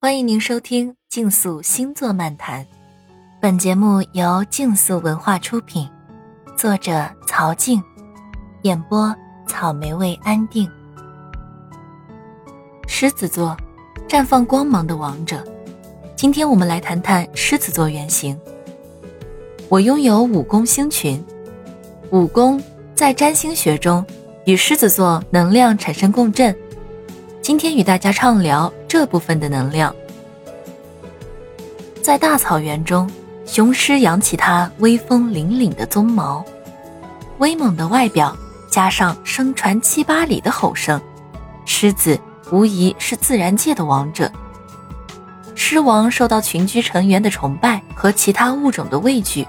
欢迎您收听《竞速星座漫谈》，本节目由竞速文化出品，作者曹静，演播草莓味安定。狮子座，绽放光芒的王者。今天我们来谈谈狮子座原型。我拥有五宫星群，五宫在占星学中与狮子座能量产生共振。今天与大家畅聊这部分的能量。在大草原中，雄狮扬起它威风凛凛的鬃毛，威猛的外表加上声传七八里的吼声，狮子无疑是自然界的王者。狮王受到群居成员的崇拜和其他物种的畏惧。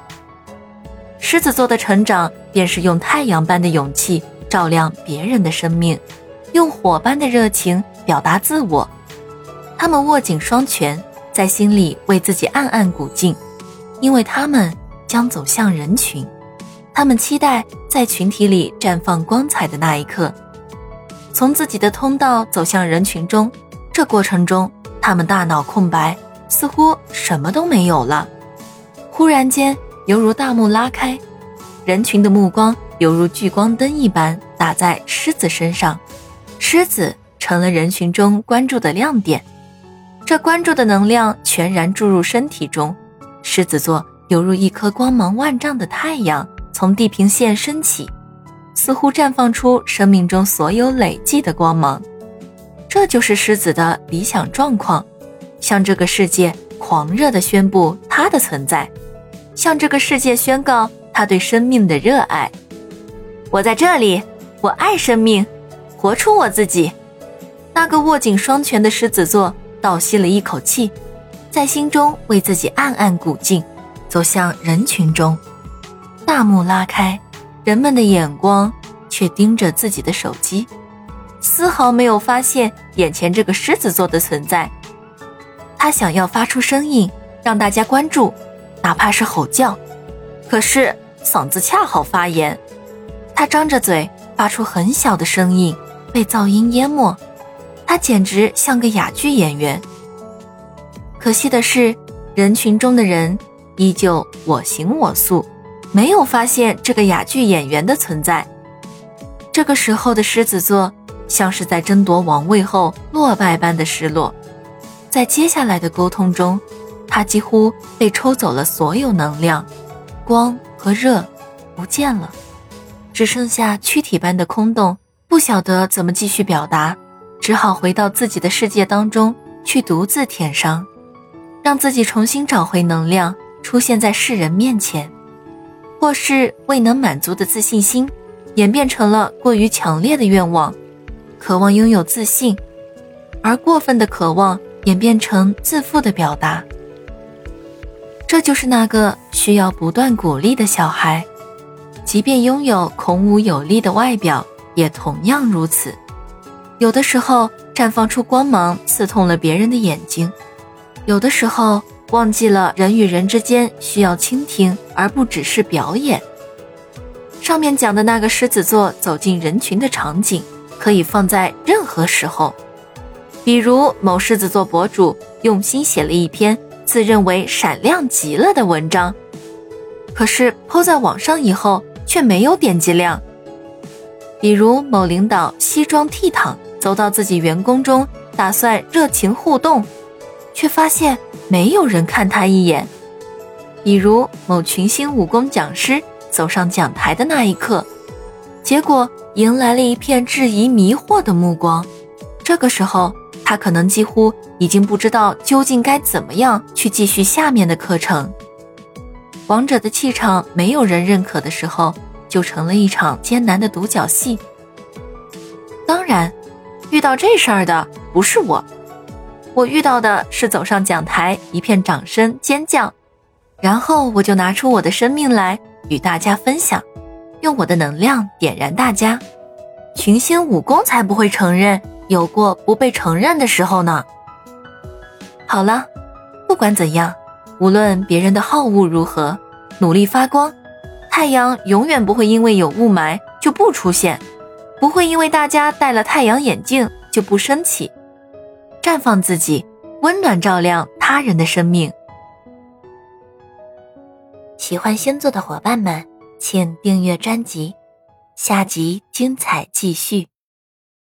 狮子座的成长便是用太阳般的勇气照亮别人的生命。用火般的热情表达自我，他们握紧双拳，在心里为自己暗暗鼓劲，因为他们将走向人群，他们期待在群体里绽放光彩的那一刻，从自己的通道走向人群中。这过程中，他们大脑空白，似乎什么都没有了。忽然间，犹如大幕拉开，人群的目光犹如聚光灯一般打在狮子身上。狮子成了人群中关注的亮点，这关注的能量全然注入身体中。狮子座犹如一颗光芒万丈的太阳，从地平线升起，似乎绽放出生命中所有累积的光芒。这就是狮子的理想状况，向这个世界狂热地宣布它的存在，向这个世界宣告他对生命的热爱。我在这里，我爱生命。活出我自己，那个握紧双拳的狮子座倒吸了一口气，在心中为自己暗暗鼓劲，走向人群中。大幕拉开，人们的眼光却盯着自己的手机，丝毫没有发现眼前这个狮子座的存在。他想要发出声音让大家关注，哪怕是吼叫，可是嗓子恰好发炎。他张着嘴发出很小的声音。被噪音淹没，他简直像个哑剧演员。可惜的是，人群中的人依旧我行我素，没有发现这个哑剧演员的存在。这个时候的狮子座像是在争夺王位后落败般的失落，在接下来的沟通中，他几乎被抽走了所有能量，光和热不见了，只剩下躯体般的空洞。不晓得怎么继续表达，只好回到自己的世界当中去独自舔伤，让自己重新找回能量，出现在世人面前。或是未能满足的自信心，演变成了过于强烈的愿望，渴望拥有自信，而过分的渴望演变成自负的表达。这就是那个需要不断鼓励的小孩，即便拥有孔武有力的外表。也同样如此，有的时候绽放出光芒，刺痛了别人的眼睛；有的时候忘记了人与人之间需要倾听，而不只是表演。上面讲的那个狮子座走进人群的场景，可以放在任何时候，比如某狮子座博主用心写了一篇自认为闪亮极了的文章，可是抛在网上以后却没有点击量。比如某领导西装倜傥走到自己员工中，打算热情互动，却发现没有人看他一眼；比如某群星武功讲师走上讲台的那一刻，结果迎来了一片质疑迷惑的目光。这个时候，他可能几乎已经不知道究竟该怎么样去继续下面的课程。王者的气场没有人认可的时候。就成了一场艰难的独角戏。当然，遇到这事儿的不是我，我遇到的是走上讲台，一片掌声尖叫，然后我就拿出我的生命来与大家分享，用我的能量点燃大家。群星武功才不会承认有过不被承认的时候呢。好了，不管怎样，无论别人的好恶如何，努力发光。太阳永远不会因为有雾霾就不出现，不会因为大家戴了太阳眼镜就不升起。绽放自己，温暖照亮他人的生命。喜欢星座的伙伴们，请订阅专辑，下集精彩继续。